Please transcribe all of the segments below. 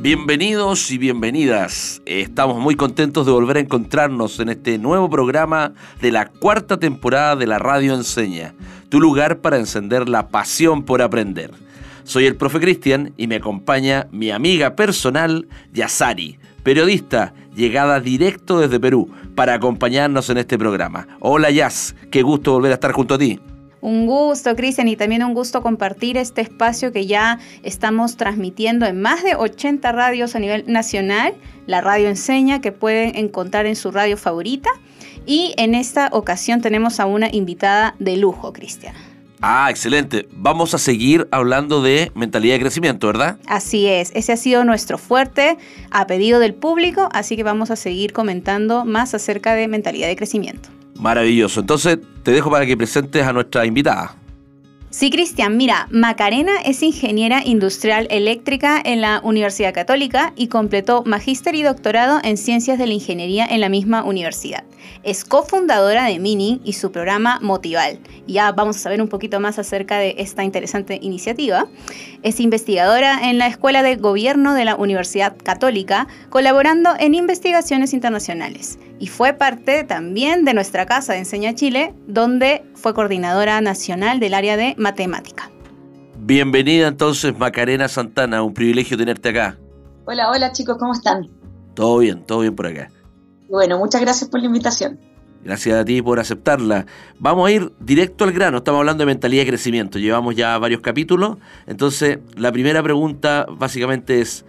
Bienvenidos y bienvenidas. Estamos muy contentos de volver a encontrarnos en este nuevo programa de la cuarta temporada de la Radio Enseña, tu lugar para encender la pasión por aprender. Soy el profe Cristian y me acompaña mi amiga personal, Yasari, periodista, llegada directo desde Perú para acompañarnos en este programa. Hola Yas, qué gusto volver a estar junto a ti. Un gusto, Cristian, y también un gusto compartir este espacio que ya estamos transmitiendo en más de 80 radios a nivel nacional, la radio enseña, que pueden encontrar en su radio favorita. Y en esta ocasión tenemos a una invitada de lujo, Cristian. Ah, excelente. Vamos a seguir hablando de mentalidad de crecimiento, ¿verdad? Así es, ese ha sido nuestro fuerte a pedido del público, así que vamos a seguir comentando más acerca de mentalidad de crecimiento. Maravilloso. Entonces, te dejo para que presentes a nuestra invitada. Sí, Cristian, mira, Macarena es ingeniera industrial eléctrica en la Universidad Católica y completó magíster y doctorado en ciencias de la ingeniería en la misma universidad. Es cofundadora de Mini y su programa Motival. Ya vamos a saber un poquito más acerca de esta interesante iniciativa. Es investigadora en la Escuela de Gobierno de la Universidad Católica, colaborando en investigaciones internacionales. Y fue parte también de nuestra casa de Enseña Chile, donde fue coordinadora nacional del área de matemática. Bienvenida entonces Macarena Santana, un privilegio tenerte acá. Hola, hola chicos, ¿cómo están? Todo bien, todo bien por acá. Bueno, muchas gracias por la invitación. Gracias a ti por aceptarla. Vamos a ir directo al grano. Estamos hablando de mentalidad de crecimiento. Llevamos ya varios capítulos. Entonces, la primera pregunta básicamente es,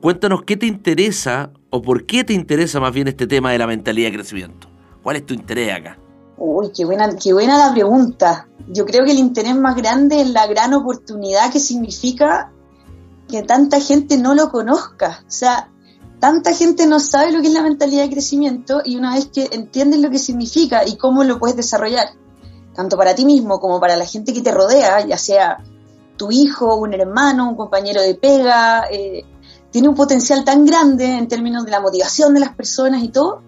cuéntanos qué te interesa o por qué te interesa más bien este tema de la mentalidad de crecimiento. ¿Cuál es tu interés acá? Uy, qué buena, qué buena la pregunta. Yo creo que el interés más grande es la gran oportunidad que significa que tanta gente no lo conozca. O sea, tanta gente no sabe lo que es la mentalidad de crecimiento y una vez que entiendes lo que significa y cómo lo puedes desarrollar, tanto para ti mismo como para la gente que te rodea, ya sea tu hijo, un hermano, un compañero de pega, eh, tiene un potencial tan grande en términos de la motivación de las personas y todo,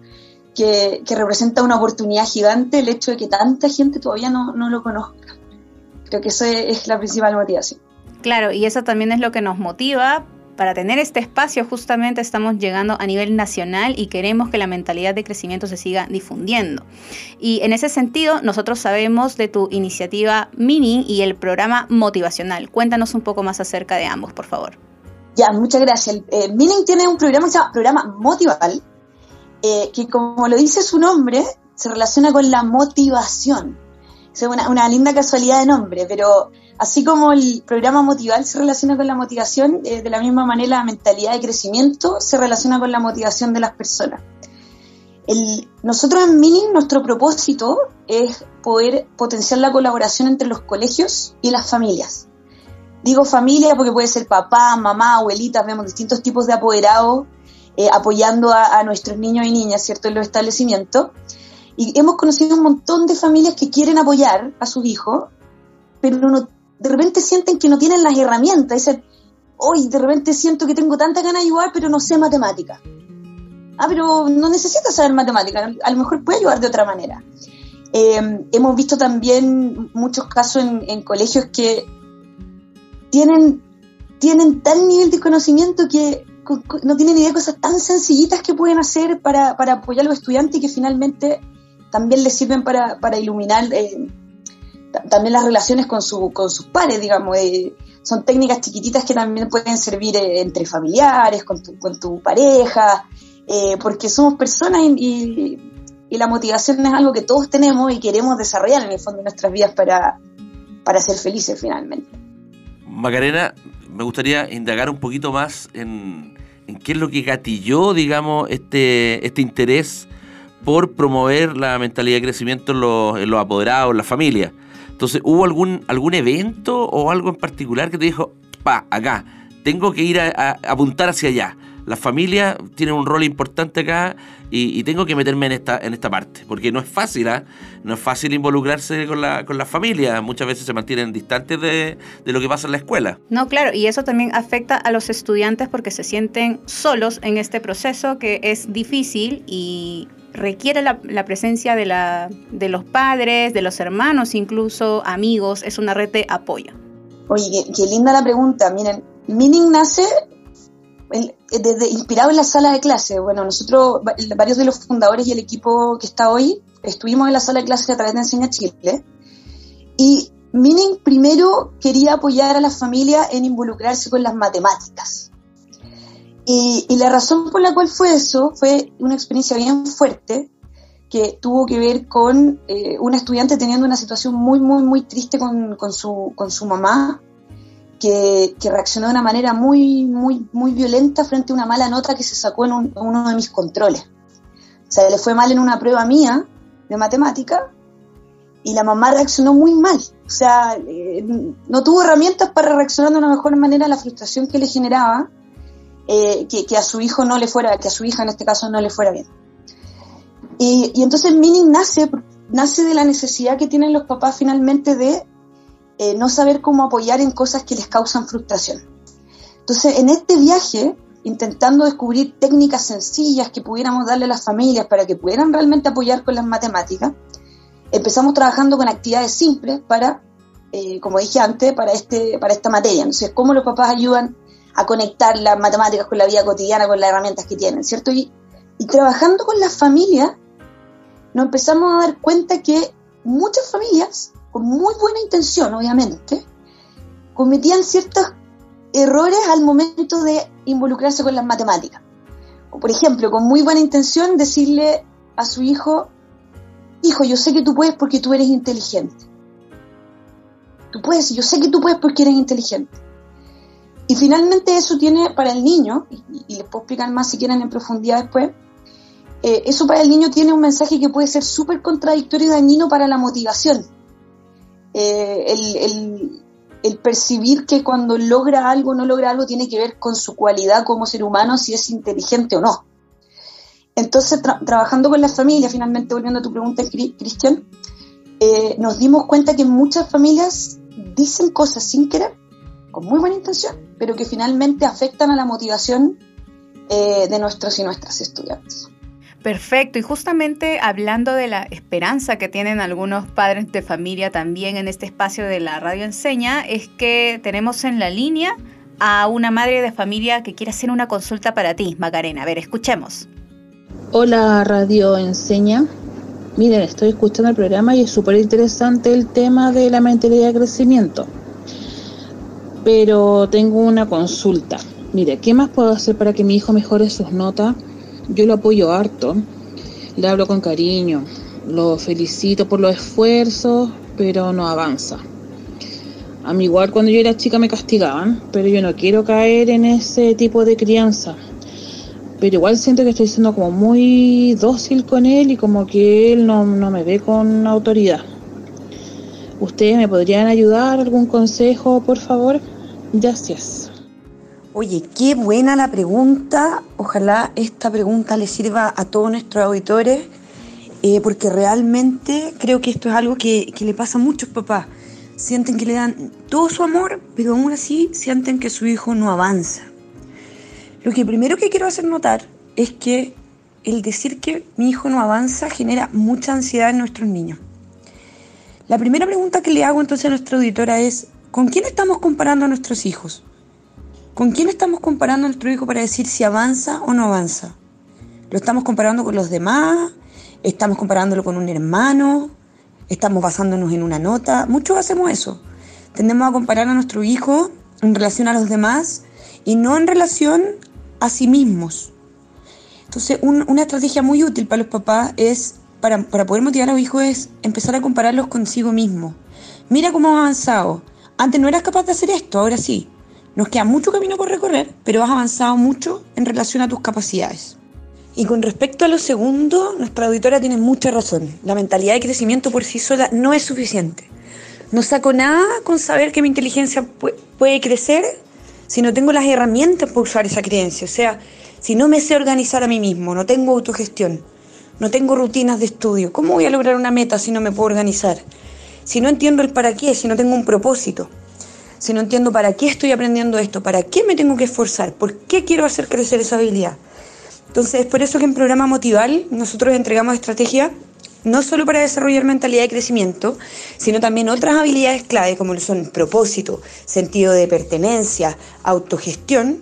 que, representa una oportunidad gigante el hecho de que tanta gente todavía no, no lo conozca. Creo que eso es la principal motivación. Claro, y eso también es lo que nos motiva para tener este espacio justamente estamos llegando a nivel nacional y queremos que la mentalidad de crecimiento se siga difundiendo. Y en ese sentido, nosotros sabemos de tu iniciativa Mini y el programa motivacional. Cuéntanos un poco más acerca de ambos, por favor. Ya, muchas gracias. Eh, tiene un programa que se llama Programa Motival, eh, que como lo dice su nombre, se relaciona con la motivación. Es una, una linda casualidad de nombre, pero Así como el programa Motival se relaciona con la motivación, eh, de la misma manera la mentalidad de crecimiento se relaciona con la motivación de las personas. nosotros en Mini, nuestro propósito es poder potenciar la colaboración entre los colegios y las familias. Digo familia porque puede ser papá, mamá, abuelitas, vemos distintos tipos de apoderados eh, apoyando a, nuestros niños y niñas, ¿cierto?, en los establecimientos. Y hemos conocido un montón de familias que quieren apoyar a sus hijos, pero no de repente sienten que no tienen las herramientas, dicen, hoy de repente siento que tengo tanta ganas de ayudar, pero no sé matemática. Ah, pero no necesitas saber matemática, a lo mejor puede ayudar de otra manera. Eh, hemos visto también muchos casos en, colegios que tienen, tienen tal nivel de conocimiento que no tienen idea de cosas tan sencillitas que pueden hacer para, apoyar a los estudiantes y que finalmente también les sirven para, iluminar eh, también las relaciones con, su, con sus pares, digamos, eh, son técnicas chiquititas que también pueden servir eh, entre familiares, con tu, con tu pareja, eh, porque somos personas y, la motivación es algo que todos tenemos y queremos desarrollar en el fondo de nuestras vidas para, para ser felices finalmente. Macarena, me gustaría indagar un poquito más en, qué es lo que gatilló, digamos, este, este interés por promover la mentalidad de crecimiento en los, en los apoderados, en la familia. Entonces, ¿hubo algún, algún evento o algo en particular que te dijo, pa, acá, tengo que ir a, apuntar hacia allá? la familia tiene un rol importante acá y, tengo que meterme en esta, en esta parte, porque no es fácil, ¿ah? no es fácil involucrarse con la, con la familia, muchas veces se mantienen distantes de, de lo que pasa en la escuela. No, claro, y eso también afecta a los estudiantes porque se sienten solos en este proceso que es difícil y requiere la, presencia de, la, de los padres, de los hermanos, incluso amigos, es una red de apoyo. Oye, qué, linda la pregunta. Miren, Mining nace desde, inspirado en la sala de clase. Bueno, nosotros, varios de los fundadores y el equipo que está hoy, estuvimos en la sala de clase a través de Enseña Chile. Y Mining primero quería apoyar a la familia en involucrarse con las matemáticas. Y, la razón por la cual fue eso fue una experiencia bien fuerte que tuvo que ver con eh, una estudiante teniendo una situación muy, muy, muy triste con, con, su, con su mamá, que, que, reaccionó de una manera muy, muy, muy violenta frente a una mala nota que se sacó en, uno de mis controles. O sea, le fue mal en una prueba mía de matemática y la mamá reaccionó muy mal. O sea, eh, no tuvo herramientas para reaccionar de una mejor manera a la frustración que le generaba eh, que, a su hijo no le fuera, que a su hija en este caso no le fuera bien. Y, y entonces Mining nace, nace de la necesidad que tienen los papás finalmente de eh, no saber cómo apoyar en cosas que les causan frustración. Entonces, en este viaje, intentando descubrir técnicas sencillas que pudiéramos darle a las familias para que pudieran realmente apoyar con las matemáticas, empezamos trabajando con actividades simples para, eh, como dije antes, para, este, para esta materia. Entonces, cómo los papás ayudan a conectar las matemáticas con la vida cotidiana, con las herramientas que tienen, ¿cierto? Y, trabajando con las familias, nos empezamos a dar cuenta que muchas familias, con muy buena intención, obviamente, cometían ciertos errores al momento de involucrarse con las matemáticas. O, por ejemplo, con muy buena intención, decirle a su hijo, hijo, yo sé que tú puedes porque tú eres inteligente. Tú puedes, yo sé que tú puedes porque eres inteligente. Y finalmente eso tiene para el niño, y, les puedo explicar más si quieren en profundidad después, eh, eso para el niño tiene un mensaje que puede ser súper contradictorio y dañino para la motivación. Eh, el, percibir que cuando logra algo no logra algo tiene que ver con su cualidad como ser humano, si es inteligente o no. Entonces, trabajando con la familia, finalmente volviendo a tu pregunta, Cristian, eh, nos dimos cuenta que muchas familias dicen cosas sin querer con muy buena intención, pero que finalmente afectan a la motivación eh, de nuestros y nuestras estudiantes. Perfecto, y justamente hablando de la esperanza que tienen algunos padres de familia también en este espacio de la radio enseña, es que tenemos en la línea a una madre de familia que quiere hacer una consulta para ti, Macarena. A ver, escuchemos. Hola, Radio Enseña. Miren, estoy escuchando el programa y es súper interesante el tema de la mentalidad de crecimiento pero tengo una consulta. Mire, ¿qué más puedo hacer para que mi hijo mejore sus notas? Yo lo apoyo harto, le hablo con cariño, lo felicito por los esfuerzos, pero no avanza. A mí igual cuando yo era chica me castigaban, pero yo no quiero caer en ese tipo de crianza. Pero igual siento que estoy siendo como muy dócil con él y como que él no, no me ve con autoridad. ¿Ustedes me podrían ayudar? ¿Algún consejo, por favor? Gracias. Oye, qué buena la pregunta. Ojalá esta pregunta le sirva a todos nuestros auditores, eh, porque realmente creo que esto es algo que, que le pasa a muchos papás. Sienten que le dan todo su amor, pero aún así sienten que su hijo no avanza. Lo que primero que quiero hacer notar es que el decir que mi hijo no avanza genera mucha ansiedad en nuestros niños. La primera pregunta que le hago entonces a nuestra auditora es, ¿con quién estamos comparando a nuestros hijos? ¿Con quién estamos comparando a nuestro hijo para decir si avanza o no avanza? ¿Lo estamos comparando con los demás? ¿Estamos comparándolo con un hermano? ¿Estamos basándonos en una nota? Muchos hacemos eso. Tendemos a comparar a nuestro hijo en relación a los demás y no en relación a sí mismos. Entonces, una estrategia muy útil para los papás es para, poder motivar a los hijos es empezar a compararlos consigo mismo. Mira cómo has avanzado. Antes no eras capaz de hacer esto, ahora sí. Nos queda mucho camino por recorrer, pero has avanzado mucho en relación a tus capacidades. Y con respecto a lo segundo, nuestra auditora tiene mucha razón. La mentalidad de crecimiento por sí sola no es suficiente. No saco nada con saber que mi inteligencia puede crecer si no tengo las herramientas para usar esa creencia? O sea, si no me sé organizar a mí mismo, no tengo autogestión, no tengo rutinas de estudio, ¿cómo voy a lograr una meta si no me puedo organizar? Si no entiendo el para qué, si no tengo un propósito, si no entiendo para qué estoy aprendiendo esto, para qué me tengo que esforzar, por qué quiero hacer crecer esa habilidad. Entonces, es por eso que en programa Motival nosotros entregamos estrategias no solo para desarrollar mentalidad de crecimiento, sino también otras habilidades clave como son propósito, sentido de pertenencia, autogestión,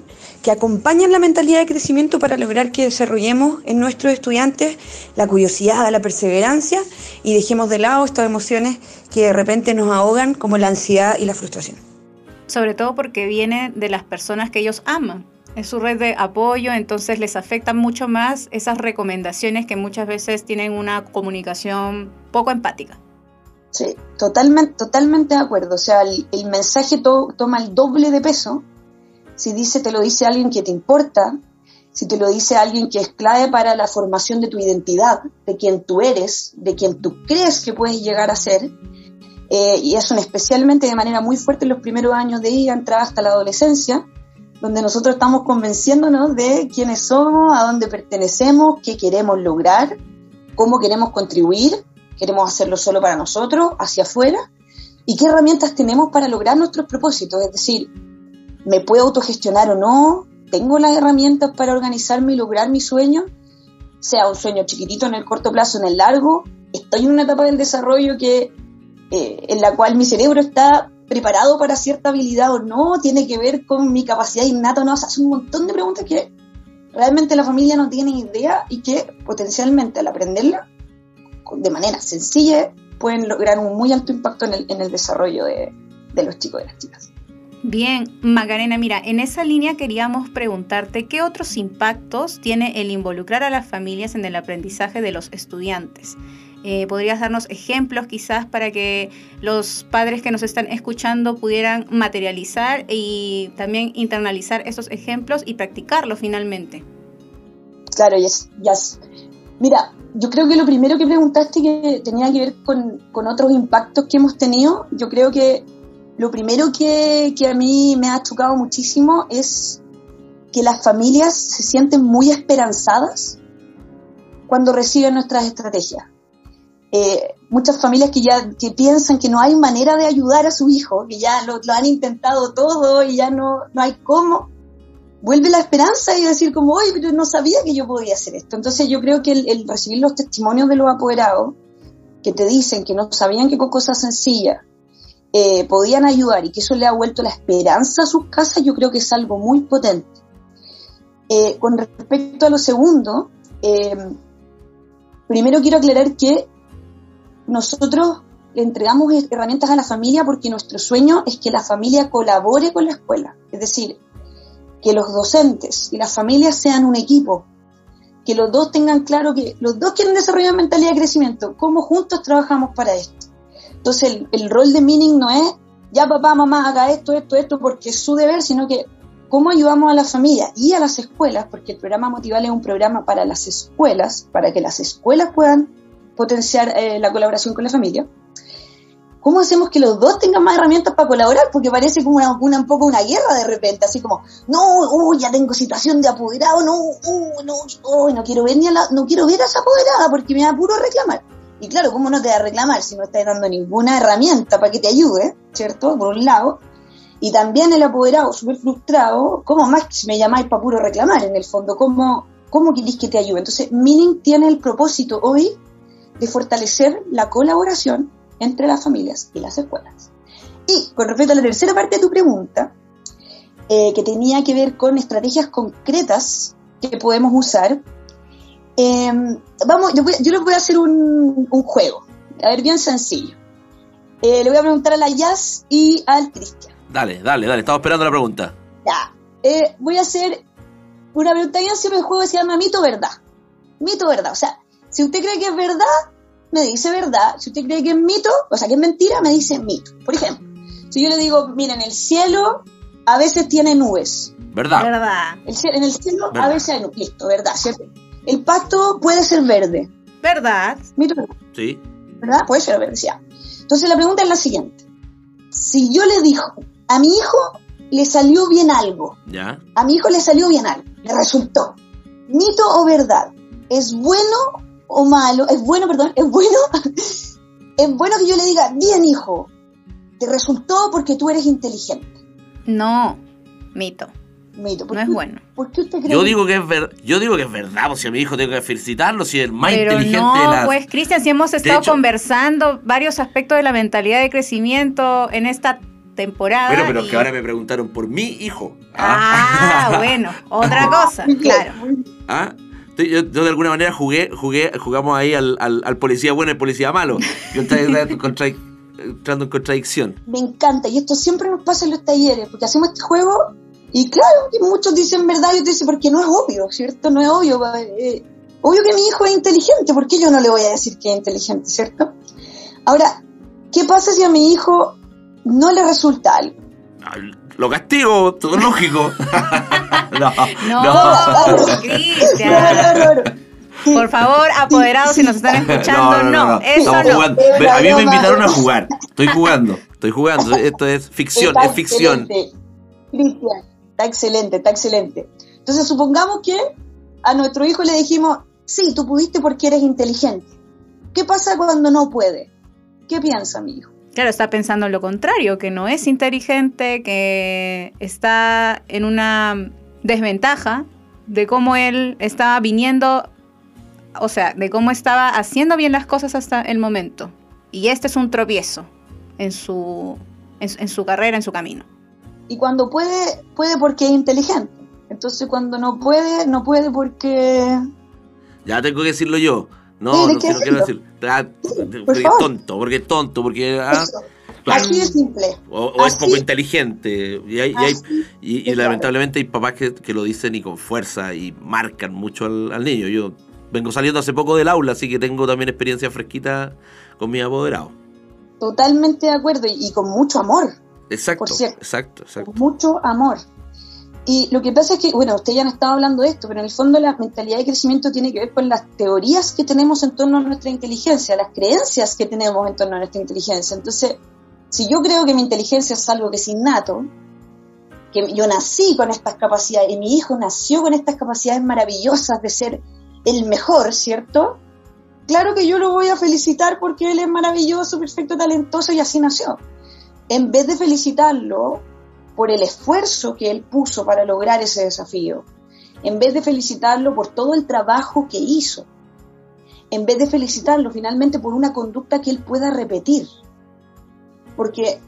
que acompañan la mentalidad de crecimiento para lograr que desarrollemos en nuestros estudiantes la curiosidad, la perseverancia y dejemos de lado estas emociones que de repente nos ahogan como la ansiedad y la frustración. Sobre todo porque viene de las personas que ellos aman. Es su red de apoyo, entonces les afectan mucho más esas recomendaciones que muchas veces tienen una comunicación poco empática. Sí, totalmente, totalmente de acuerdo. O sea, el, mensaje toma el doble de peso si dice, te lo dice alguien que te importa, si te lo dice alguien que es clave para la formación de tu identidad, de quien tú eres, de quien tú crees que puedes llegar a ser, eh, y eso especialmente de manera muy fuerte en los primeros años de ida, entrada hasta la adolescencia, donde nosotros estamos convenciéndonos de quiénes somos, a dónde pertenecemos, qué queremos lograr, cómo queremos contribuir, queremos hacerlo solo para nosotros, hacia afuera, y qué herramientas tenemos para lograr nuestros propósitos, es decir, ¿Me puedo autogestionar o no? ¿Tengo las herramientas para organizarme y lograr mi sueño? Sea un sueño chiquitito en el corto plazo, en el largo. Estoy en una etapa del desarrollo que, eh, en la cual mi cerebro está preparado para cierta habilidad o no, tiene que ver con mi capacidad innata o no. O sea, un montón de preguntas que realmente la familia no tiene idea y que potencialmente al aprenderla de manera sencilla pueden lograr un muy alto impacto en el, en el desarrollo de, de los chicos y las chicas. Bien, Magarena, mira, en esa línea queríamos preguntarte qué otros impactos tiene el involucrar a las familias en el aprendizaje de los estudiantes. Eh, ¿Podrías darnos ejemplos quizás para que los padres que nos están escuchando pudieran materializar y también internalizar esos ejemplos y practicarlos finalmente? Claro, yes, yes. Mira, yo creo que lo primero que preguntaste que tenía que ver con, con otros impactos que hemos tenido, yo creo que lo primero que, a mí me ha chocado muchísimo es que las familias se sienten muy esperanzadas cuando reciben nuestras estrategias. Eh, muchas familias que ya que piensan que no hay manera de ayudar a su hijo, que ya lo, han intentado todo y ya no, no hay cómo, vuelve la esperanza y decir como, oye, pero no sabía que yo podía hacer esto. Entonces yo creo que el, el recibir los testimonios de los apoderados que te dicen que no sabían que con cosas sencillas eh, podían ayudar y que eso le ha vuelto la esperanza a sus casas, yo creo que es algo muy potente. Eh, con respecto a lo segundo, eh, primero quiero aclarar que nosotros le entregamos herramientas a la familia porque nuestro sueño es que la familia colabore con la escuela, es decir, que los docentes y las familias sean un equipo, que los dos tengan claro que los dos quieren desarrollar mentalidad de crecimiento, cómo juntos trabajamos para esto. Entonces el, rol de Meaning no es, ya papá, mamá, haga esto, esto, esto, porque es su deber, sino que cómo ayudamos a la familia y a las escuelas, porque el programa Motival es un programa para las escuelas, para que las escuelas puedan potenciar eh, la colaboración con la familia. ¿Cómo hacemos que los dos tengan más herramientas para colaborar? Porque parece como una, un poco una guerra de repente, así como, no, uh, ya tengo situación de apoderado, no, uh, no, uh, no quiero ver ni a la, no quiero ver a esa apoderada porque me da puro reclamar. Y claro, ¿cómo no te va a reclamar si no estás dando ninguna herramienta para que te ayude, ¿cierto? Por un lado. Y también el apoderado súper frustrado, ¿cómo más me llamáis para puro reclamar en el fondo? ¿Cómo, cómo queréis que te ayude? Entonces, Mining tiene el propósito hoy de fortalecer la colaboración entre las familias y las escuelas. Y con respecto a la tercera parte de tu pregunta, eh, que tenía que ver con estrategias concretas que podemos usar Em, vamos, yo, les voy a hacer un, juego. A ver, bien sencillo. Eh, le voy a preguntar a la Jazz y al Cristian. Dale, dale, dale. Estamos esperando la pregunta. Ya. Eh, voy a hacer una pregunta bien simple. El juego se llama mito verdad. Mito verdad. O sea, si usted cree que es verdad, me dice verdad. Si usted cree que es mito, o sea, que es mentira, me dice mito. Por ejemplo, si yo le digo, miren, el cielo a veces tiene nubes. ¿Verdad? Verdad. en el cielo a veces hay nubes. Listo, verdad, ¿cierto? El pasto puede ser verde. ¿Verdad? Sí. ¿Verdad? Puede ser verde, ya. Entonces la pregunta es la siguiente. Si yo le digo a mi hijo le salió bien algo. ¿Ya? A mi hijo le salió bien algo, le resultó. Mito o verdad, ¿es bueno o malo? Es bueno, perdón, es bueno. es bueno que yo le diga, bien hijo, te resultó porque tú eres inteligente. No, mito. Mito. ¿por No es bueno. ¿Por qué usted cree Yo digo que es ver, yo digo que es verdad, pues si a mi hijo tengo que felicitarlo, si es el más Pero inteligente no, de la. pues Cristian, si hemos estado hecho- conversando varios aspectos de la mentalidad de crecimiento en esta temporada. Bueno, pero y- que ahora me preguntaron por mi hijo. Ah, bueno, otra cosa, Muy bien, claro. ¿Ah? Yo, yo de alguna manera jugué, jugué, jugamos ahí al, al, al policía bueno y el policía malo. Yo estaba contra- entrando en contradicción. Me encanta, y esto siempre nos pasa en los talleres, porque hacemos este juego, y claro, que muchos dicen verdad y otros dicen porque no es obvio, ¿cierto? No es obvio. eh, obvio que mi hijo es inteligente, ¿por qué yo no le voy a decir que es inteligente, ¿cierto? Ahora, ¿qué pasa si a mi hijo no le resulta algo? Lo castigo, todo lógico. no, No, No. Cristian. No, no, no. Por favor, apoderados, si nos están escuchando, no, eso Estamos no. jugando. A mí me invitaron a jugar. Estoy jugando, estoy jugando. Esto es ficción, Está es ficción. Cristian, está excelente, está excelente. Entonces, supongamos que a nuestro hijo le dijimos, sí, tú pudiste porque eres inteligente. ¿Qué pasa cuando no puede? ¿Qué piensa mi hijo? Claro, está pensando lo contrario, que no es inteligente, que está en una desventaja de cómo él estaba viniendo, o sea, de cómo estaba haciendo bien las cosas hasta el momento. Y este es un tropiezo en su, en, en su carrera, en su camino. Y cuando puede, puede porque es inteligente. Entonces, cuando no puede, no puede porque... Ya tengo que decirlo yo. No, Sí, no, ¿de qué si no quiero decir. Ah, porque es tonto, porque es tonto, porque. ah, claro. Así de simple. O, o es poco inteligente. Y, hay- y hay- y- y de claro. lamentablemente hay papás que, que lo dicen y con fuerza y marcan mucho al, al niño. Yo vengo saliendo hace poco del aula, así que tengo también experiencia fresquita con mi apoderado. Totalmente de acuerdo y, y con mucho amor. Exacto, Por cierto. exacto, exacto. con mucho amor. Y lo que pasa es que, bueno, ustedes ya han estado hablando de esto, pero en el fondo la mentalidad de crecimiento tiene que ver con las teorías que tenemos en torno a nuestra inteligencia, las creencias que tenemos en torno a nuestra inteligencia. Entonces, si yo creo que mi inteligencia es algo que es innato, que yo nací con estas capacidades y mi hijo nació con estas capacidades maravillosas de ser el mejor, ¿cierto? Claro que yo lo voy a felicitar porque él es maravilloso, perfecto, talentoso y así nació. En vez de felicitarlo por el esfuerzo que él puso para lograr ese desafío, en vez de felicitarlo por todo el trabajo que hizo, en vez de felicitarlo finalmente por una conducta que él pueda repetir. Porque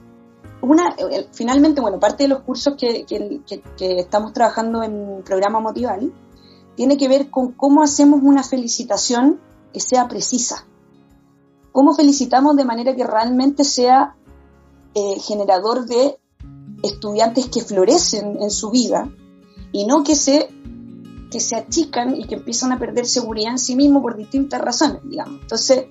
una, eh, finalmente, bueno, parte de los cursos que, que- que- que estamos trabajando en programa Motival tiene que ver con cómo hacemos una felicitación que sea precisa. Cómo felicitamos de manera que realmente sea eh, generador de estudiantes que florecen en su vida y no que se, que se achican y que empiezan a perder seguridad en sí mismos por distintas razones, digamos. Entonces,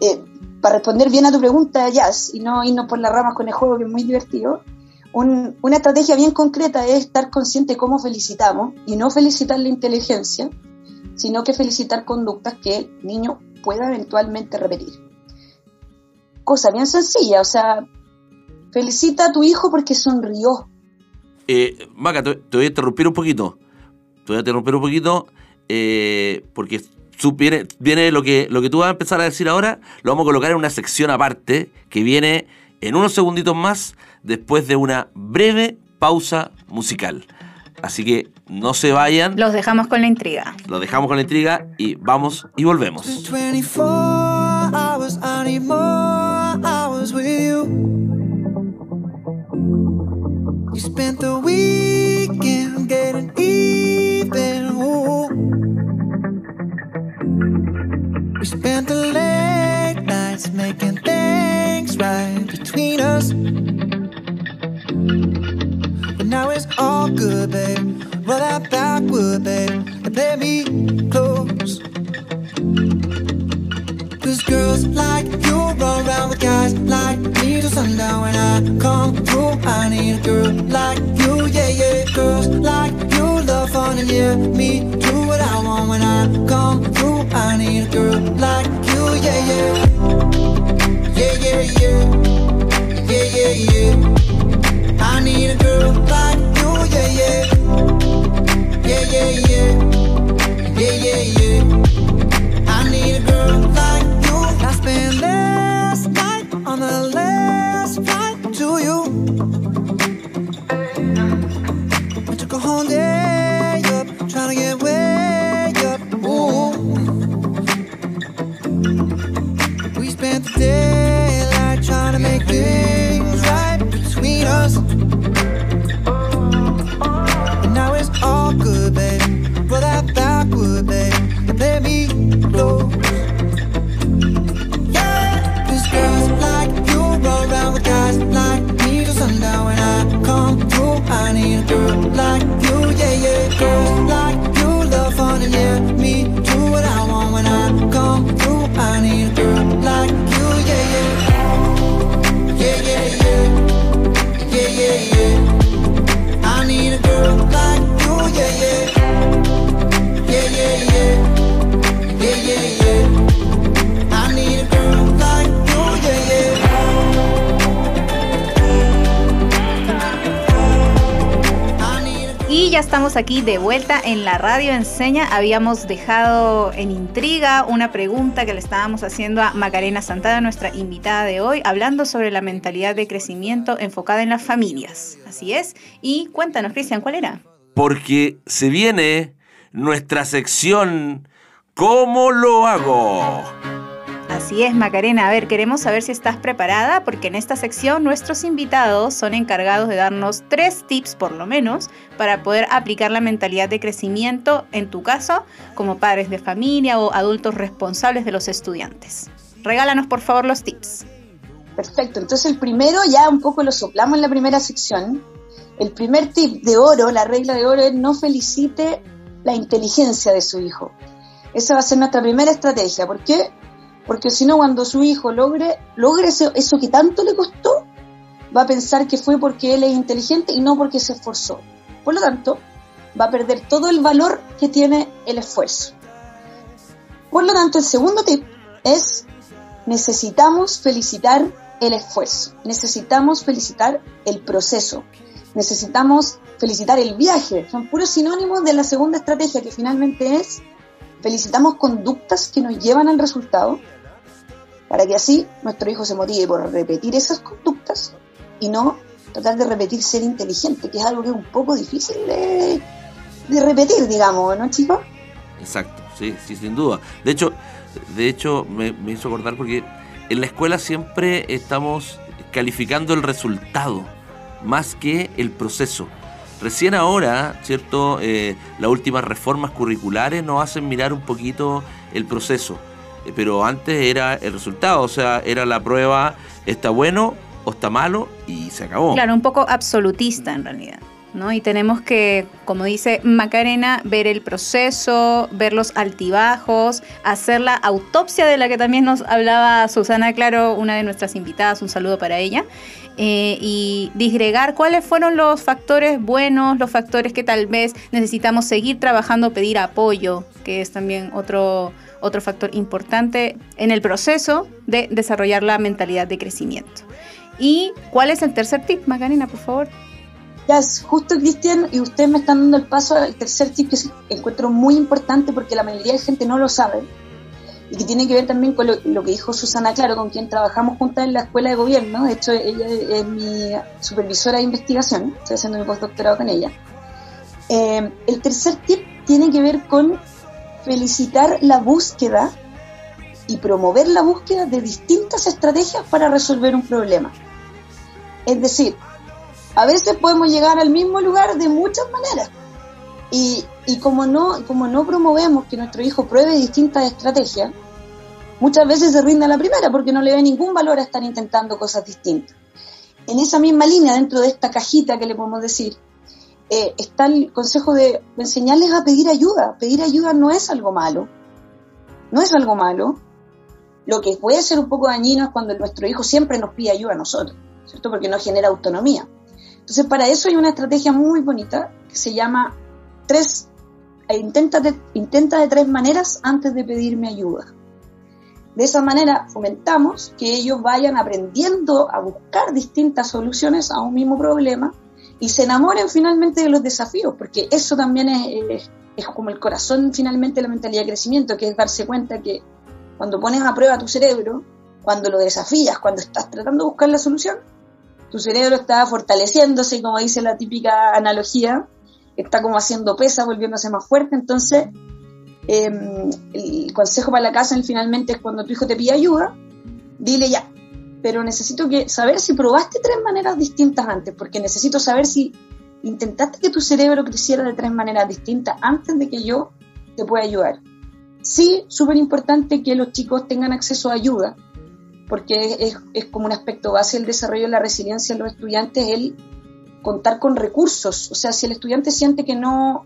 eh, para responder bien a tu pregunta, Jazz, y no irnos por las ramas con el juego, que es muy divertido, un- una estrategia bien concreta es estar consciente de cómo felicitamos y no felicitar la inteligencia, sino que felicitar conductas que el niño pueda eventualmente repetir. Cosa bien sencilla, o sea, felicita a tu hijo porque sonrió. Eh, Maca, te, te voy a interrumpir un poquito. Te voy a interrumpir un poquito eh, porque viene, viene lo, que, lo que tú vas a empezar a decir ahora, lo vamos a colocar en una sección aparte que viene en unos segunditos más después de una breve pausa musical. Así que no se vayan, Los dejamos con la intriga. lo dejamos con la intriga y vamos y volvemos. 24 hours, I need more hours the wheel. like you, yeah, yeah. Yeah, yeah, yeah. Yeah, yeah, yeah. I need a girl like you, yeah, yeah. Yeah, yeah, yeah. Yeah, yeah, yeah. Aquí de vuelta en la radio enseña. Habíamos dejado en intriga una pregunta que le estábamos haciendo a Macarena Santana, nuestra invitada de hoy, hablando sobre la mentalidad de crecimiento enfocada en las familias. Así es. Y cuéntanos, Cristian, ¿cuál era? Porque se viene nuestra sección ¿Cómo lo hago? Así es, Macarena. A ver, queremos saber si estás preparada porque en esta sección nuestros invitados son encargados de darnos tres tips por lo menos para poder aplicar la mentalidad de crecimiento, en tu caso, como padres de familia o adultos responsables de los estudiantes. Regálanos por favor los tips. Perfecto, entonces el primero ya un poco lo soplamos en la primera sección. El primer tip de oro, la regla de oro es no felicite la inteligencia de su hijo. Esa va a ser nuestra primera estrategia. ¿Por qué? Porque si no, cuando su hijo logre, logre eso, eso que tanto le costó, va a pensar que fue porque él es inteligente y no porque se esforzó. Por lo tanto, va a perder todo el valor que tiene el esfuerzo. Por lo tanto, el segundo tip es necesitamos felicitar el esfuerzo, necesitamos felicitar el proceso, necesitamos felicitar el viaje. Son puros sinónimos de la segunda estrategia que finalmente es felicitamos conductas que nos llevan al resultado para que así nuestro hijo se motive por repetir esas conductas y no tratar de repetir ser inteligente, que es algo que es un poco difícil de, repetir, digamos, ¿no, chicos? Exacto, sí, sí, sin duda. De hecho, de hecho me hizo acordar porque en la escuela siempre estamos calificando el resultado más que el proceso. Recién ahora, ¿cierto? Eh, las últimas reformas curriculares nos hacen mirar un poquito el proceso. Eh, pero antes era el resultado, o sea, era la prueba, está bueno o está malo y se acabó. Claro, un poco absolutista en realidad. ¿No? Y tenemos que, como dice Macarena, ver el proceso, ver los altibajos, hacer la autopsia de la que también nos hablaba Susana Claro, una de nuestras invitadas, un saludo para ella, eh, y disgregar cuáles fueron los factores buenos, los factores que tal vez necesitamos seguir trabajando, pedir apoyo, que es también otro, otro factor importante en el proceso de desarrollar la mentalidad de crecimiento. ¿Y cuál es el tercer tip, Macarena, por favor? Ya, justo Cristian, y ustedes me están dando el paso al tercer tip que encuentro muy importante porque la mayoría de gente no lo sabe y que tiene que ver también con lo, que dijo Susana Claro, con quien trabajamos juntas en la escuela de gobierno. De hecho, ella es mi supervisora de investigación, estoy haciendo mi postdoctorado con ella. Eh, el tercer tip tiene que ver con felicitar la búsqueda y promover la búsqueda de distintas estrategias para resolver un problema. Es decir, a veces podemos llegar al mismo lugar de muchas maneras. Y, y como no, como no promovemos que nuestro hijo pruebe distintas estrategias, muchas veces se rinde a la primera porque no le ve ningún valor a estar intentando cosas distintas. En esa misma línea, dentro de esta cajita que le podemos decir, eh, está el consejo de enseñarles a pedir ayuda. Pedir ayuda no es algo malo. No es algo malo. Lo que puede ser un poco dañino es cuando nuestro hijo siempre nos pide ayuda a nosotros, ¿cierto? Porque no genera autonomía. Entonces, para eso hay una estrategia muy bonita que se llama tres e intenta de, intenta de tres maneras antes de pedirme ayuda. De esa manera fomentamos que ellos vayan aprendiendo a buscar distintas soluciones a un mismo problema y se enamoren finalmente de los desafíos, porque eso también es, es, como el corazón finalmente de la mentalidad de crecimiento, que es darse cuenta que cuando pones a prueba tu cerebro, cuando lo desafías, cuando estás tratando de buscar la solución, tu cerebro está fortaleciéndose, como dice la típica analogía, está como haciendo pesa, volviéndose más fuerte. Entonces, em, el consejo para la casa finalmente es cuando tu hijo te pide ayuda, dile ya, pero necesito que saber si probaste tres maneras distintas antes, porque necesito saber si intentaste que tu cerebro creciera de tres maneras distintas antes de que yo te pueda ayudar. Sí, súper importante que los chicos tengan acceso a ayuda, porque es, como un aspecto base del desarrollo de la resiliencia en los estudiantes, el contar con recursos. O sea, si el estudiante siente que no,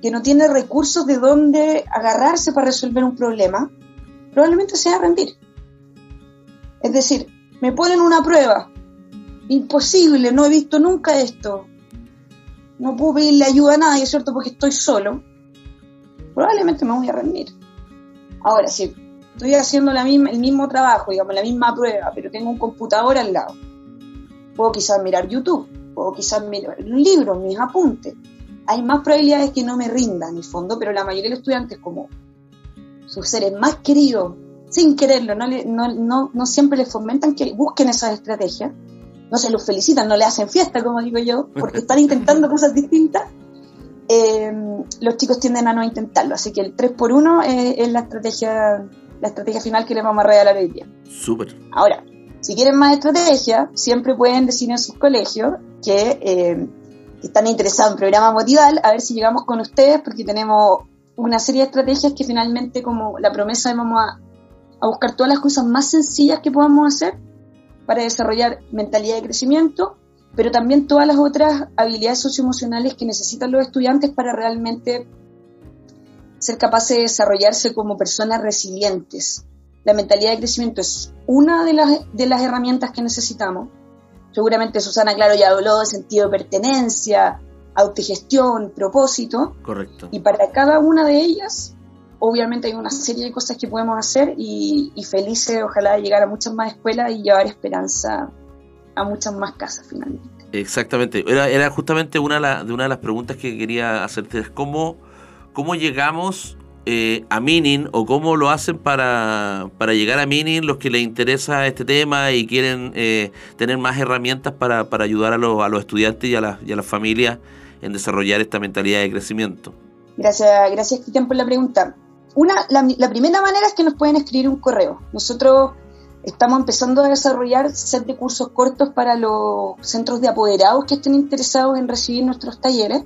que no tiene recursos de dónde agarrarse para resolver un problema, probablemente se va a rendir. Es decir, me ponen una prueba, imposible, no he visto nunca esto, no puedo pedirle ayuda a nadie, ¿cierto? Porque estoy solo, probablemente me voy a rendir. Ahora, si estoy haciendo la misma, el mismo trabajo, digamos, la misma prueba, pero tengo un computador al lado, puedo quizás mirar YouTube, o quizás mirar un libro, mis apuntes. hay más probabilidades que no me rinda en el fondo, pero la mayoría de los estudiantes, como sus seres más queridos, sin quererlo, no, no, no, no siempre les fomentan que busquen esas estrategias, no se los felicitan, no le hacen fiesta, como digo yo, porque están intentando cosas distintas, eh, los chicos tienden a no intentarlo. Así que el 3 por 1 es, la estrategia la estrategia final que les vamos a regalar hoy día. Súper. Ahora, si quieren más estrategia, siempre pueden decir en sus colegios que, eh, están interesados en programa Motival, a ver si llegamos con ustedes, porque tenemos una serie de estrategias que finalmente, como la promesa, vamos a, a buscar todas las cosas más sencillas que podamos hacer para desarrollar mentalidad de crecimiento, pero también todas las otras habilidades socioemocionales que necesitan los estudiantes para realmente ser capaces de desarrollarse como personas resilientes. La mentalidad de crecimiento es una de las, de las herramientas que necesitamos. Seguramente Susana, claro, ya habló de sentido de pertenencia, autogestión, propósito. Correcto. Y para cada una de ellas, obviamente hay una serie de cosas que podemos hacer y, y felices, ojalá, llegar a muchas más escuelas y llevar esperanza a muchas más casas finalmente. Exactamente. Era, era justamente una de, una de las preguntas que quería hacerte. Es cómo, cómo llegamos eh, a Minin o cómo lo hacen para, para, llegar a Minin los que les interesa este tema y quieren eh, tener más herramientas para, para ayudar a, los, a los estudiantes y a, las, y a las familias en desarrollar esta mentalidad de crecimiento. Gracias, gracias Cristian por la pregunta. Una, la, la primera manera es que nos pueden escribir un correo. Nosotros Estamos empezando a desarrollar set de cursos cortos para los centros de apoderados que estén interesados en recibir nuestros talleres.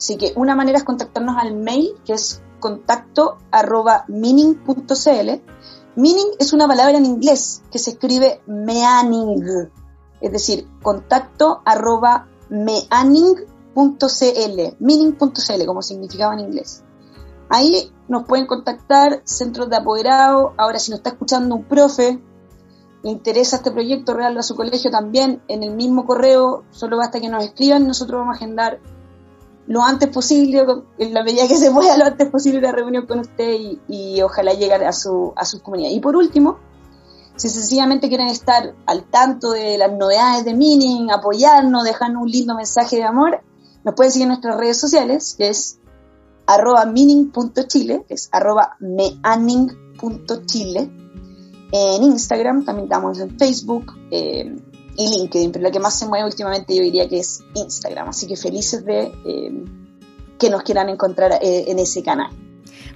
Así que una manera es contactarnos al mail, que es contacto arroba meaning.cl. Meaning es una palabra en inglés que se escribe meaning, es decir, contacto arroba meaning.cl, meaning.cl, como significaba en inglés. Ahí nos pueden contactar centros de apoderados. Ahora, si nos está escuchando un profe le interesa este proyecto, regalo a su colegio también, en el mismo correo, solo basta que nos escriban, nosotros vamos a agendar lo antes posible, en la medida que se pueda, lo antes posible la reunión con usted y, ojalá llegar a, su, a sus comunidades. Y por último, si sencillamente quieren estar al tanto de las novedades de Mining, apoyarnos, dejarnos un lindo mensaje de amor, nos pueden seguir en nuestras redes sociales, que es arroba mining.chile, que es arroba meaning.chile en Instagram, también estamos en Facebook eh, y LinkedIn, pero lo que más se mueve últimamente yo diría que es Instagram, así que felices de eh, que nos quieran encontrar eh, en ese canal.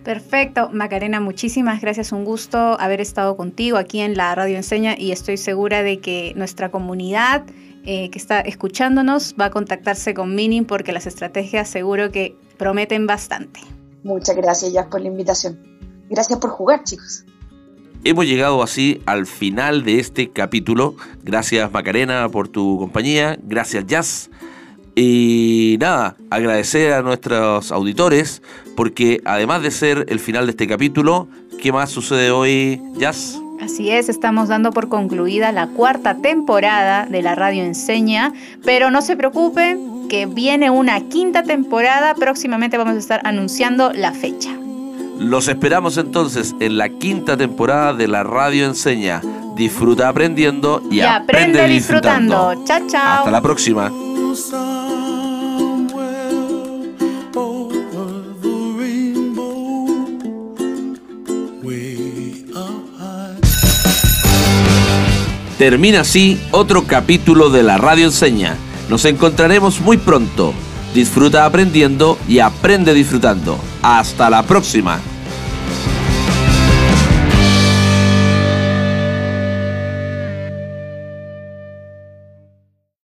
Perfecto, Macarena, muchísimas gracias, un gusto haber estado contigo aquí en la Radio Enseña y estoy segura de que nuestra comunidad que está escuchándonos va a contactarse con Mining porque las estrategias seguro que prometen bastante. Muchas gracias, ya por la invitación. Gracias por jugar, chicos. Hemos llegado así al final de este capítulo. Gracias Macarena por tu compañía. Gracias Jazz. Y nada, agradecer a nuestros auditores porque además de ser el final de este capítulo, ¿qué más sucede hoy, Jazz? Así es, estamos dando por concluida la cuarta temporada de la Radio Enseña, pero no se preocupen que viene una quinta temporada, próximamente vamos a estar anunciando la fecha. Los esperamos entonces en la quinta temporada de la Radio Enseña. Disfruta aprendiendo y, aprende, disfrutando. Chao, chao. Hasta la próxima. Termina así otro capítulo de la Radio Enseña. Nos encontraremos muy pronto. Disfruta aprendiendo y aprende disfrutando. Hasta la próxima.